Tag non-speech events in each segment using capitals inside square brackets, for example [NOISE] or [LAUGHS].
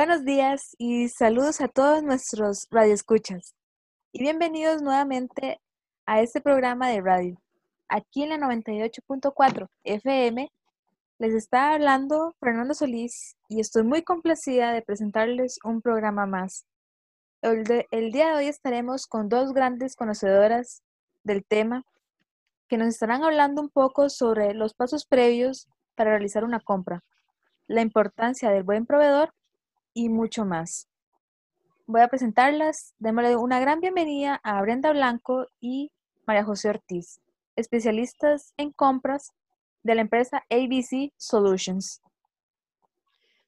Buenos días y saludos a todos nuestros radioescuchas. Y bienvenidos nuevamente a este programa de radio. Aquí en la 98.4 FM les está hablando Fernando Solís y estoy muy complacida de presentarles un programa más. El, el día de hoy estaremos con dos grandes conocedoras del tema que nos estarán hablando un poco sobre los pasos previos para realizar una compra, la importancia del buen proveedor y mucho más. Voy a presentarlas. Démosle una gran bienvenida a Brenda Blanco y María José Ortiz, especialistas en compras de la empresa ABC Solutions.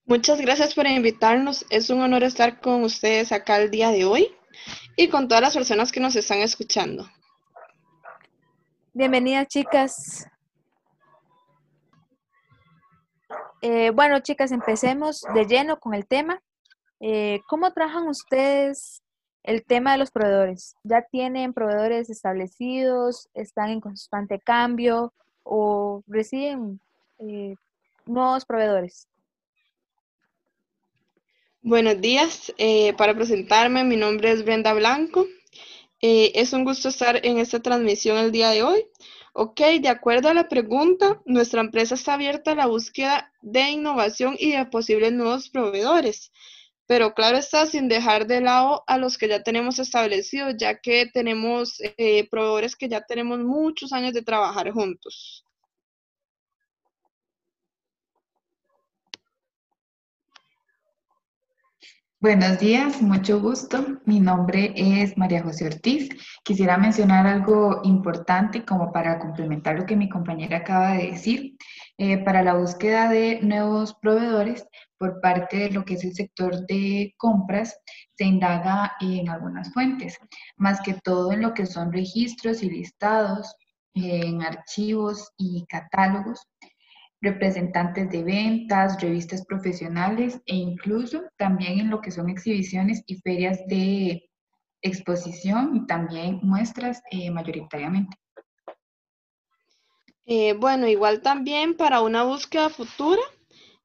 Muchas gracias por invitarnos. Es un honor estar con ustedes acá el día de hoy y con todas las personas que nos están escuchando. Bienvenidas, chicas. Eh, bueno, chicas, empecemos de lleno con el tema. Eh, ¿Cómo trabajan ustedes el tema de los proveedores? ¿Ya tienen proveedores establecidos? ¿Están en constante cambio? ¿O reciben eh, nuevos proveedores? Buenos días. para presentarme, mi nombre es Brenda Blanco. es un gusto estar en esta transmisión el día de hoy. Ok, de acuerdo a la pregunta, nuestra empresa está abierta a la búsqueda de innovación y de posibles nuevos proveedores, pero claro está, sin dejar de lado a los que ya tenemos establecidos, ya que tenemos eh, proveedores que ya tenemos muchos años de trabajar juntos. Buenos días, mucho gusto. Mi nombre es María José Ortiz. Quisiera mencionar algo importante como para complementar lo que mi compañera acaba de decir. Eh, para la búsqueda de nuevos proveedores por parte de lo que es el sector de compras, se indaga en algunas fuentes, más que todo en lo que son registros y listados, en archivos y catálogos representantes de ventas, revistas profesionales e incluso también en lo que son exhibiciones y ferias de exposición y también muestras eh, mayoritariamente. Eh, bueno, igual también para una búsqueda futura,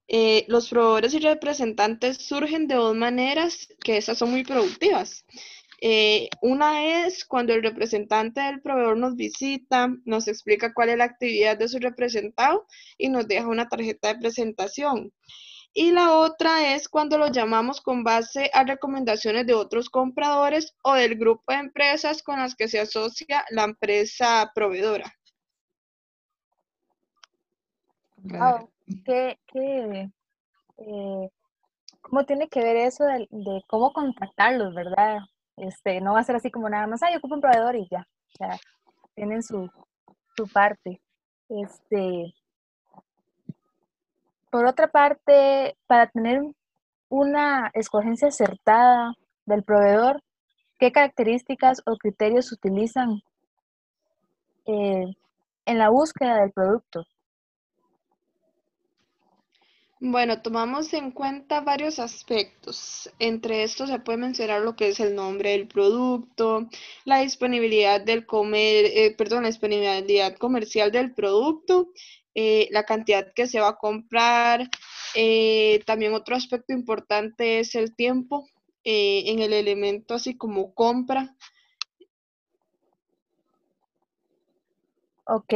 eh, los proveedores y representantes surgen de dos maneras que esas son muy productivas. Eh, una es cuando el representante del proveedor nos visita, nos explica cuál es la actividad de su representado y nos deja una tarjeta de presentación. Y la otra es cuando lo llamamos con base a recomendaciones de otros compradores o del grupo de empresas con las que se asocia la empresa proveedora. ¿qué, eh, ¿Cómo tiene que ver eso de, de cómo contactarlos, verdad? Este, no va a ser así como nada más, ay, ocupo un proveedor y ya. O sea, tienen su, su parte. Este, por otra parte, para tener una escogencia acertada del proveedor, ¿qué características o criterios utilizan eh, en la búsqueda del producto? Bueno, tomamos en cuenta varios aspectos. Entre estos se puede mencionar lo que es el nombre del producto, la disponibilidad del comer, eh, perdón, la disponibilidad comercial del producto, eh, la cantidad que se va a comprar. Eh, también otro aspecto importante es el tiempo en el elemento así como compra. Ok,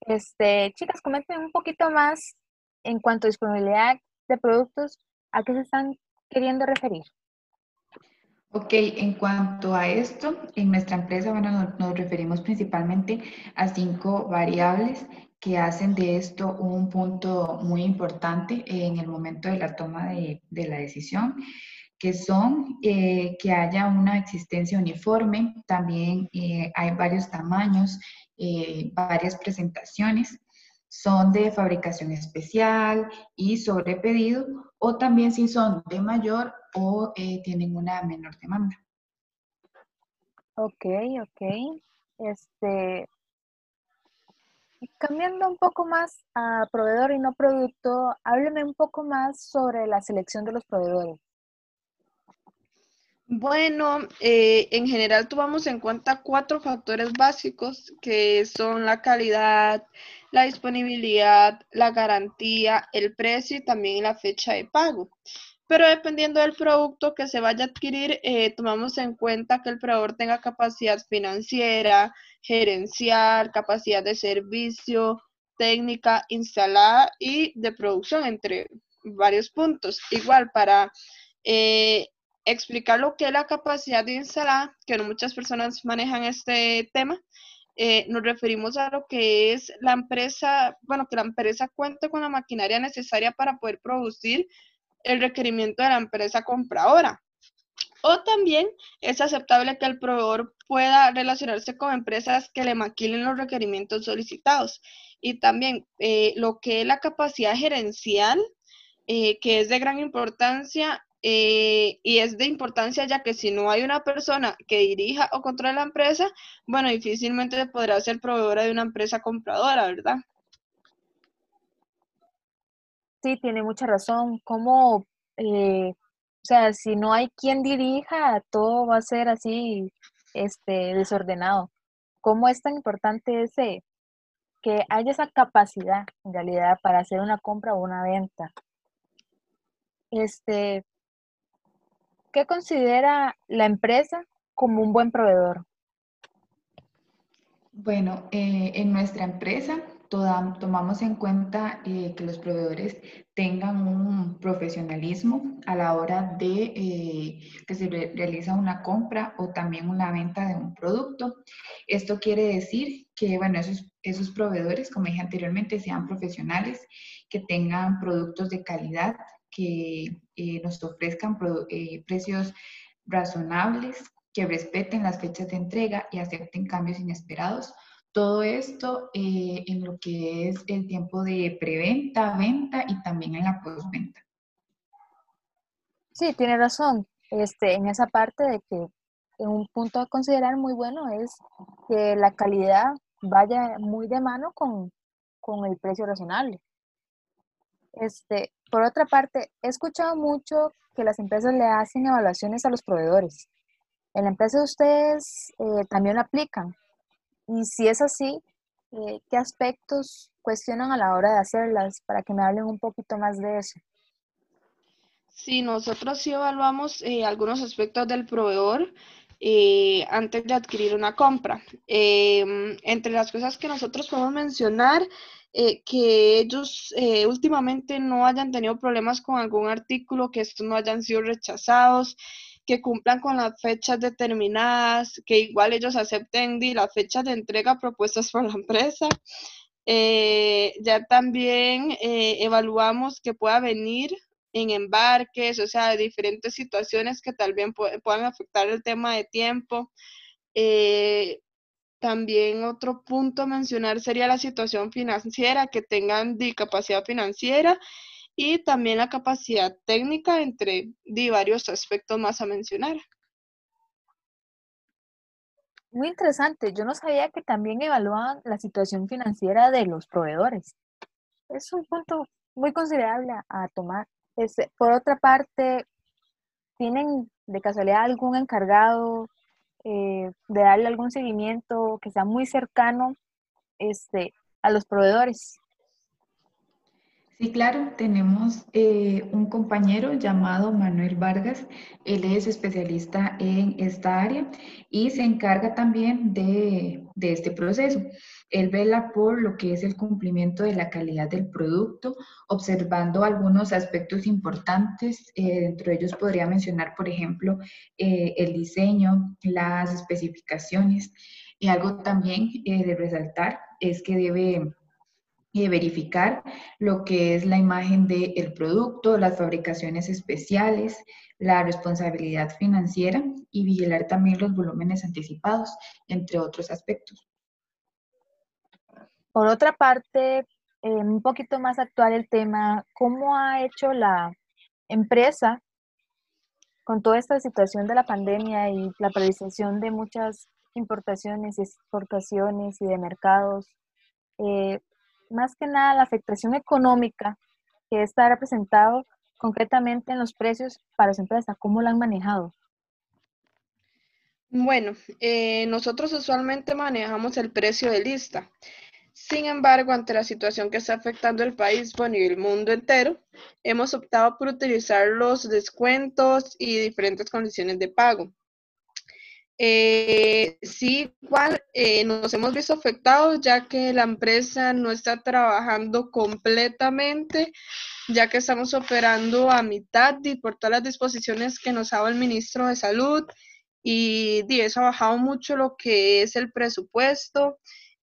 este, chicas, comenten un poquito más en cuanto a disponibilidad de productos, ¿a qué se están queriendo referir? Ok, en cuanto a esto, en nuestra empresa, bueno, nos, referimos principalmente a cinco variables que hacen de esto un punto muy importante en el momento de la toma de, la decisión, que son eh, que haya una existencia uniforme, también eh, hay varios tamaños, eh, varias presentaciones, son de fabricación especial y sobre pedido, o también si son de mayor o eh, tienen una menor demanda. Ok, ok. Este, cambiando un poco más a proveedor y no producto, hábleme un poco más sobre la selección de los proveedores. Bueno, eh, en general tomamos en cuenta cuatro factores básicos que son la calidad, la disponibilidad, la garantía, el precio y también la fecha de pago. pero dependiendo del producto que se vaya a adquirir, eh, tomamos en cuenta que el proveedor tenga capacidad financiera, gerencial, capacidad de servicio, técnica instalada y de producción, entre varios puntos. Igual para eh, explicar lo que es la capacidad de instalada, que no muchas personas manejan este tema, eh, nos referimos a lo que es la empresa, bueno, que la empresa cuente con la maquinaria necesaria para poder producir el requerimiento de la empresa compradora. O también es aceptable que el proveedor pueda relacionarse con empresas que le maquilen los requerimientos solicitados. Y también eh, lo que es la capacidad gerencial, eh, que es de gran importancia eh, y es de importancia ya que si no hay una persona que dirija o controle la empresa, bueno, difícilmente podrá ser proveedora de una empresa compradora, ¿verdad? Sí, tiene mucha razón. Como, eh, o sea, si no hay quien dirija, todo va a ser así, este, desordenado. ¿Cómo es tan importante ese, que haya esa capacidad, en realidad, para hacer una compra o una venta? Este, ¿qué considera la empresa como un buen proveedor? Bueno, eh, en nuestra empresa tomamos en cuenta eh, que los proveedores tengan un profesionalismo a la hora de eh, que se realiza una compra o también una venta de un producto. Esto quiere decir que, bueno, esos proveedores, como dije anteriormente, sean profesionales, que tengan productos de calidad, que eh, nos ofrezcan precios razonables, que respeten las fechas de entrega y acepten cambios inesperados todo esto eh, en lo que es el tiempo de preventa, venta y también en la postventa. Sí, tiene razón. Este, en esa parte de que un punto a considerar muy bueno es que la calidad vaya muy de mano con, con el precio razonable. Este, por otra parte, he escuchado mucho que las empresas le hacen evaluaciones a los proveedores. En la empresa de ustedes eh, también lo aplican. Y si es así, eh, ¿qué aspectos cuestionan a la hora de hacerlas? Para que me hablen un poquito más de eso. Sí, nosotros sí evaluamos eh, algunos aspectos del proveedor eh, antes de adquirir una compra. Em, entre las cosas que nosotros podemos mencionar, que ellos últimamente no hayan tenido problemas con algún artículo, que estos no hayan sido rechazados, que cumplan con las fechas determinadas, que igual ellos acepten las fechas de entrega propuestas [LAUGHS] por la empresa. Eh, ya también eh, evaluamos que pueda venir en embarques, o sea, diferentes situaciones que tal vez puedan afectar el tema de tiempo. Eh, también otro punto a mencionar sería la situación financiera, que tengan discapacidad financiera y también la capacidad técnica entre varios aspectos más a mencionar. Muy interesante. Yo no sabía que también evaluaban la situación financiera de los proveedores. Es un punto muy considerable a, tomar. Por otra parte, ¿tienen de casualidad algún encargado eh, de darle algún seguimiento que sea muy cercano este, a los proveedores? Sí, claro, tenemos eh, un compañero llamado Manuel Vargas. Él es especialista en esta área y se encarga también de, este proceso. Él vela por lo que es el cumplimiento de la calidad del producto, observando algunos aspectos importantes. Eh, dentro de ellos podría mencionar, por ejemplo, eh, el diseño, las especificaciones. Y algo también de resaltar es que debe y verificar lo que es la imagen del producto, las fabricaciones especiales, la responsabilidad financiera y vigilar también los volúmenes anticipados, entre otros aspectos. Por otra parte, eh, un poquito más actual el tema, ¿cómo ha hecho la empresa con toda esta situación de la pandemia y la paralización de muchas importaciones y exportaciones y de mercados? Eh, más que nada la afectación económica que está representado concretamente en los precios para las empresas, ¿cómo la han manejado? Bueno, eh, nosotros usualmente manejamos el precio de lista. Sin embargo, ante la situación que está afectando el país, bueno, y el mundo entero, hemos optado por utilizar los descuentos y diferentes condiciones de pago. Eh, sí, igual eh, nos hemos visto afectados ya que la empresa no está trabajando completamente, ya que estamos operando a mitad y por todas las disposiciones que nos ha dado el ministro de Salud y, y eso ha bajado mucho lo que es el presupuesto.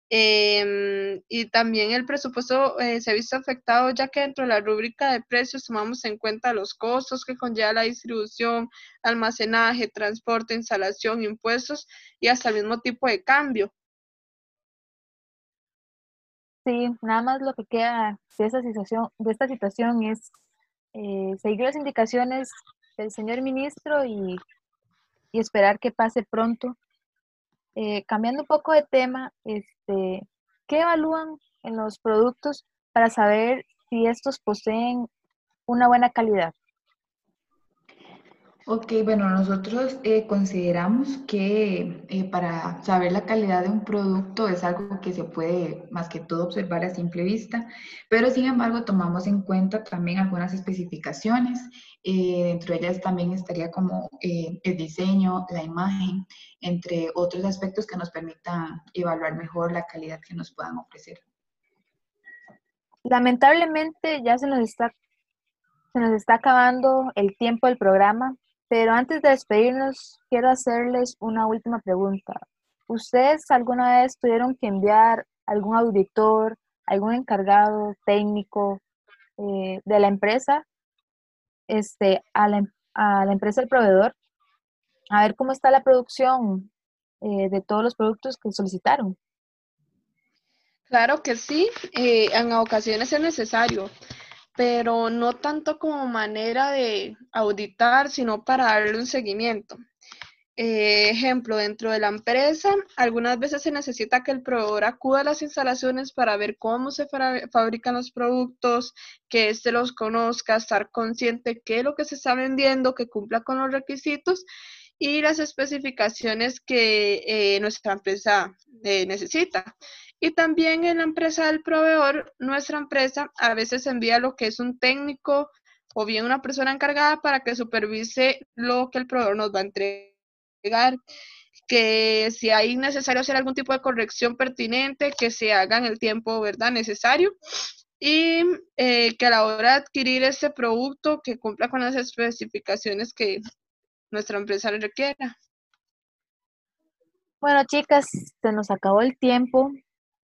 Em, y también el presupuesto eh, se ha visto afectado ya que dentro de la rúbrica de precios tomamos en cuenta los costos que conlleva la distribución, almacenaje, transporte, instalación, impuestos y hasta el mismo tipo de cambio. Sí, nada más lo que queda de esta situación, de esta situación es eh, seguir las indicaciones del señor ministro y esperar que pase pronto eh, cambiando un poco de tema, este, ¿qué evalúan en los productos para saber si estos poseen una buena calidad? Ok, bueno, nosotros eh, consideramos que eh, para saber la calidad de un producto es algo que se puede más que todo observar a simple vista, pero sin embargo tomamos en cuenta también algunas especificaciones. Eh, dentro de ellas también estaría como el diseño, la imagen, entre otros aspectos que nos permitan evaluar mejor la calidad que nos puedan ofrecer. Lamentablemente ya se nos está, se nos está acabando el tiempo del programa. Pero antes de despedirnos, quiero hacerles una última pregunta. ¿Ustedes alguna vez tuvieron que enviar algún auditor, algún encargado técnico eh, de la empresa este, a, la, a la empresa del proveedor a ver cómo está la producción eh, de todos los productos que solicitaron? Claro que sí, eh, en ocasiones es necesario pero no tanto como manera de auditar, sino para darle un seguimiento. Eh, ejemplo, dentro de la empresa, algunas veces se necesita que el proveedor acuda a las instalaciones para ver cómo se fabrican los productos, que éste los conozca, estar consciente qué es lo que se está vendiendo, que cumpla con los requisitos y las especificaciones que eh, nuestra empresa eh, necesita. Y también en la empresa del proveedor, nuestra empresa a veces envía lo que es un técnico o bien una persona encargada para que supervise lo que el proveedor nos va a entregar que si hay necesario hacer algún tipo de corrección pertinente, que se haga en el tiempo ¿verdad? necesario y eh, que a la hora de adquirir este producto que cumpla con las especificaciones que nuestra empresa le requiera. Bueno, chicas, se nos acabó el tiempo.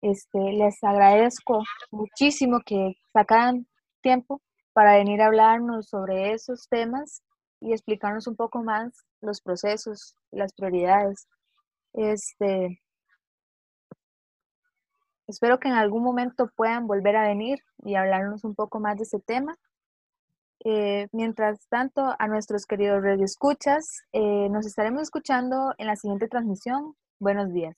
Este, les agradezco muchísimo que sacaran tiempo para venir a hablarnos sobre esos temas y explicarnos un poco más los procesos, las prioridades. Este, espero que en algún momento puedan volver a venir y hablarnos un poco más de este tema. Eh, mientras tanto, a nuestros queridos radioescuchas, eh, nos estaremos escuchando en la siguiente transmisión. Buenos días.